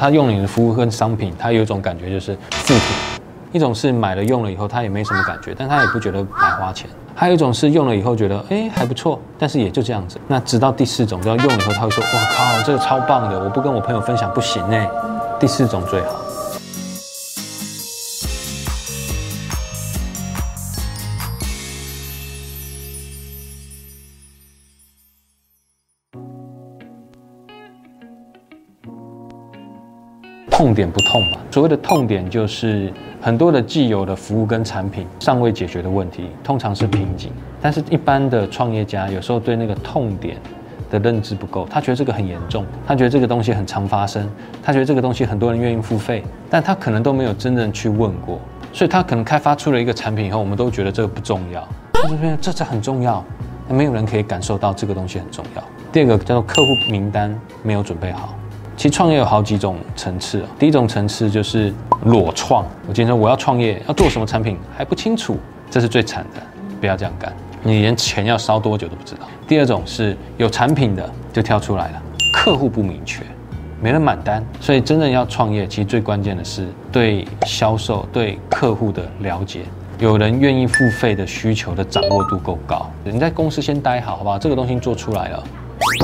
他用你的服务跟商品，他有一种感觉就是附体；一种是买了用了以后，他也没什么感觉，但他也不觉得白花钱；还有一种是用了以后觉得哎还不错，但是也就这样子。那直到第四种，要用了以后他会说哇靠，这个超棒的，我不跟我朋友分享不行呢。第四种最好。痛点不痛嘛？所谓的痛点就是很多的既有的服务跟产品尚未解决的问题，通常是瓶颈。但是，一般的创业家有时候对那个痛点的认知不够，他觉得这个很严重，他觉得这个东西很常发生，他觉得这个东西很多人愿意付费，但他可能都没有真正去问过，所以他可能开发出了一个产品以后，我们都觉得这个不重要，他就说这这很重要，没有人可以感受到这个东西很重要。第二个叫做客户名单没有准备好。其实创业有好几种层次啊。第一种层次就是裸创。我今天说我要创业，要做什么产品还不清楚，这是最惨的。不要这样干，你连钱要烧多久都不知道。第二种是有产品的就跳出来了，客户不明确，没人买单。所以真正要创业，其实最关键的是对销售、对客户的了解，有人愿意付费的需求的掌握度够高。你在公司先待好，好不好？这个东西做出来了。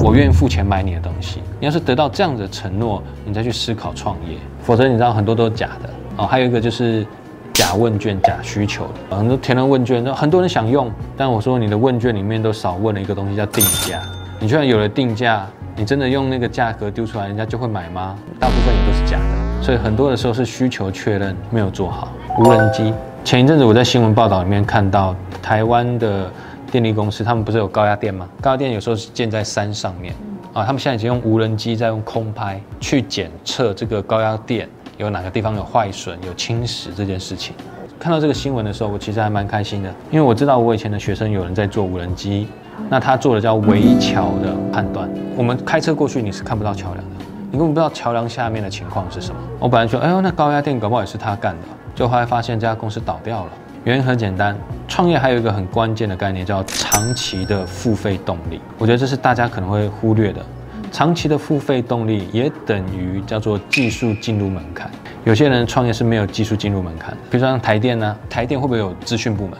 我愿意付钱买你的东西。你要是得到这样的承诺，你再去思考创业，否则你知道很多都是假的哦。还有一个就是假问卷、假需求，很多填了问卷，很多人想用，但我说你的问卷里面都少问了一个东西叫定价。你居然有了定价，你真的用那个价格丢出来，人家就会买吗？大部分也都是假的。所以很多的时候是需求确认没有做好。无人机，前一阵子我在新闻报道里面看到台湾的。电力公司他们不是有高压电吗？高压电有时候是建在山上面啊，他们现在已经用无人机在用空拍去检测这个高压电有哪个地方有坏损、有侵蚀这件事情。看到这个新闻的时候，我其实还蛮开心的，因为我知道我以前的学生有人在做无人机，那他做的叫围桥的判断。我们开车过去你是看不到桥梁的，你根本不知道桥梁下面的情况是什么。我本来说，哎呦，那高压电搞不好也是他干的，就后来发现这家公司倒掉了。原因很简单，创业还有一个很关键的概念叫长期的付费动力。我觉得这是大家可能会忽略的。长期的付费动力也等于叫做技术进入门槛。有些人创业是没有技术进入门槛，比如说像台电呢，台电会不会有资讯部门？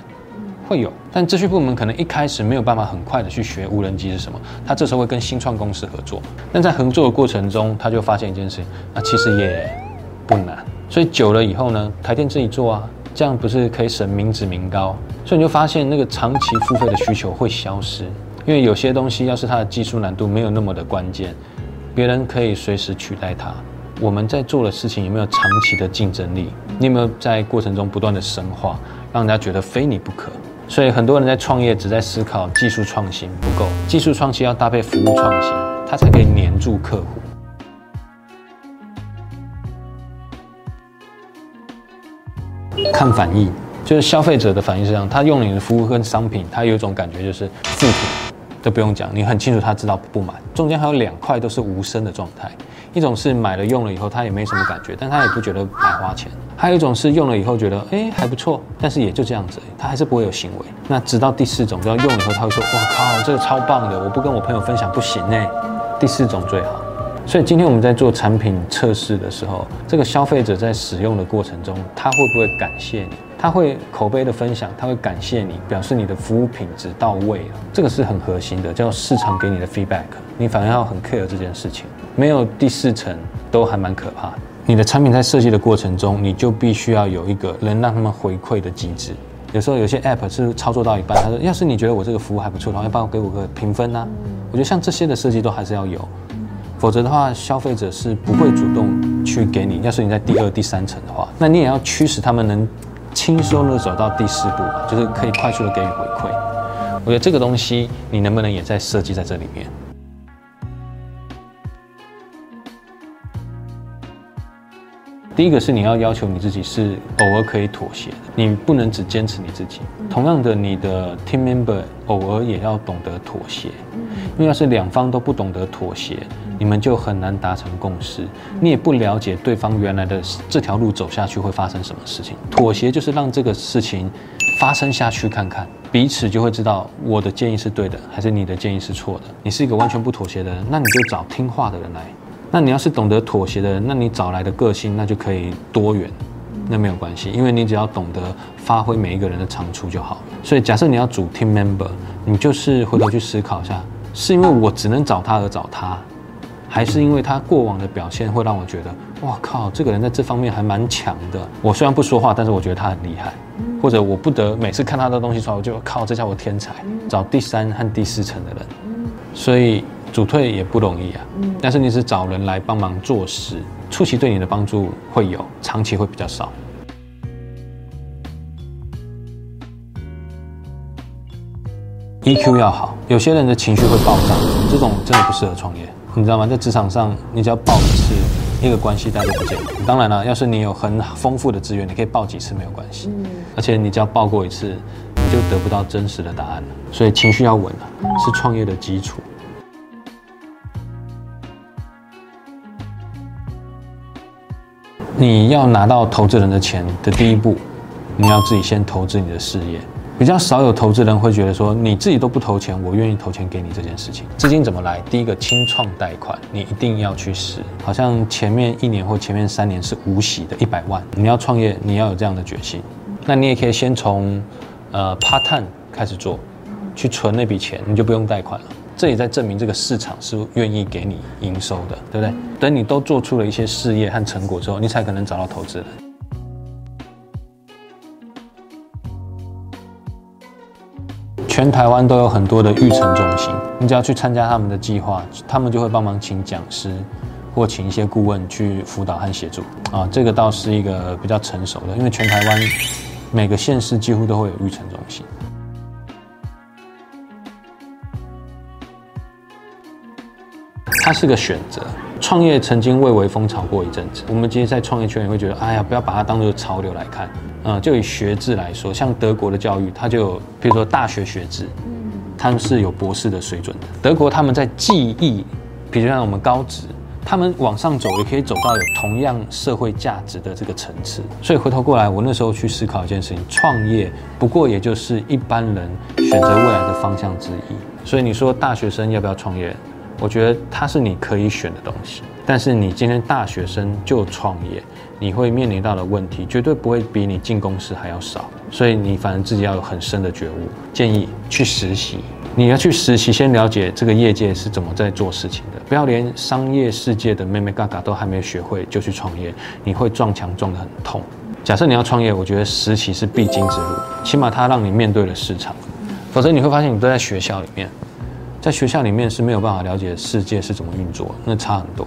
会有，但资讯部门可能一开始没有办法很快的去学无人机是什么，他这时候会跟新创公司合作。但在合作的过程中，他就发现一件事情，那其实也不难。所以久了以后呢，台电自己做啊。这样不是可以省民脂民膏，所以你就发现那个长期付费的需求会消失，因为有些东西要是它的技术难度没有那么的关键，别人可以随时取代它。我们在做的事情有没有长期的竞争力？你有没有在过程中不断的深化，让人家觉得非你不可？所以很多人在创业只在思考技术创新不够，技术创新要搭配服务创新，它才可以黏住客户。看反应，就是消费者的反应是这样，他用你的服务跟商品，他有一种感觉就是附体，都不用讲，你很清楚他知道不满。中间还有两块都是无声的状态，一种是买了用了以后他也没什么感觉，但他也不觉得白花钱；还有一种是用了以后觉得哎还不错，但是也就这样子，他还是不会有行为。那直到第四种，要用了以后他会说哇靠，这个超棒的，我不跟我朋友分享不行呢。第四种最好。所以今天我们在做产品测试的时候，这个消费者在使用的过程中，他会不会感谢你？他会口碑的分享，他会感谢你，表示你的服务品质到位了。这个是很核心的，叫市场给你的 feedback。你反而要很 care 这件事情。没有第四层都还蛮可怕的。你的产品在设计的过程中，你就必须要有一个能让他们回馈的机制。有时候有些 app 是操作到一半，他说：“要是你觉得我这个服务还不错的话，要不要给我个评分呢？”我觉得像这些的设计都还是要有。否则的话，消费者是不会主动去给你。要是你在第二、第三层的话，那你也要驱使他们能轻松的走到第四步，就是可以快速的给予回馈。我觉得这个东西，你能不能也在设计在这里面？第一个是你要要求你自己是偶尔可以妥协的，你不能只坚持你自己。同样的，你的 team member 偶尔也要懂得妥协，因为要是两方都不懂得妥协，你们就很难达成共识。你也不了解对方原来的这条路走下去会发生什么事情。妥协就是让这个事情发生下去看看，彼此就会知道我的建议是对的，还是你的建议是错的。你是一个完全不妥协的人，那你就找听话的人来。那你要是懂得妥协的人，那你找来的个性那就可以多元，那没有关系，因为你只要懂得发挥每一个人的长处就好。所以假设你要组 team member，你就是回头去思考一下，是因为我只能找他而找他，还是因为他过往的表现会让我觉得，哇靠，这个人在这方面还蛮强的。我虽然不说话，但是我觉得他很厉害。或者我不得每次看他的东西出来，我就靠，这家伙天才。找第三和第四层的人，所以。组退也不容易啊，但是你是找人来帮忙做事，初期对你的帮助会有，长期会比较少。EQ 要好，有些人的情绪会爆炸，这种真的不适合创业，你知道吗？在职场上，你只要爆一次，一个关系带就不见了。当然了，要是你有很丰富的资源，你可以爆几次没有关系，而且你只要爆过一次，你就得不到真实的答案了。所以情绪要稳啊，是创业的基础。你要拿到投资人的钱的第一步，你要自己先投资你的事业。比较少有投资人会觉得说，你自己都不投钱，我愿意投钱给你这件事情。资金怎么来？第一个，清创贷款，你一定要去试。好像前面一年或前面三年是无息的，一百万。你要创业，你要有这样的决心。那你也可以先从呃 part time 开始做，去存那笔钱，你就不用贷款了。这也在证明这个市场是愿意给你营收的，对不对？等你都做出了一些事业和成果之后，你才可能找到投资人。全台湾都有很多的育成中心，你只要去参加他们的计划，他们就会帮忙请讲师或请一些顾问去辅导和协助。啊，这个倒是一个比较成熟的，因为全台湾每个县市几乎都会有育成中心。它是个选择，创业曾经蔚为风潮过一阵子。我们今天在创业圈也会觉得，哎呀，不要把它当做潮流来看。嗯，就以学制来说，像德国的教育，它就有，比如说大学学制，嗯他们是有博士的水准的。德国他们在技艺，比如像我们高职，他们往上走也可以走到有同样社会价值的这个层次。所以回头过来，我那时候去思考一件事情，创业不过也就是一般人选择未来的方向之一。所以你说大学生要不要创业？我觉得它是你可以选的东西，但是你今天大学生就创业，你会面临到的问题绝对不会比你进公司还要少，所以你反正自己要有很深的觉悟。建议去实习，你要去实习，先了解这个业界是怎么在做事情的，不要连商业世界的妹妹嘎嘎都还没学会就去创业，你会撞墙撞得很痛。假设你要创业，我觉得实习是必经之路，起码它让你面对了市场，否则你会发现你都在学校里面。在学校里面是没有办法了解世界是怎么运作，那差很多。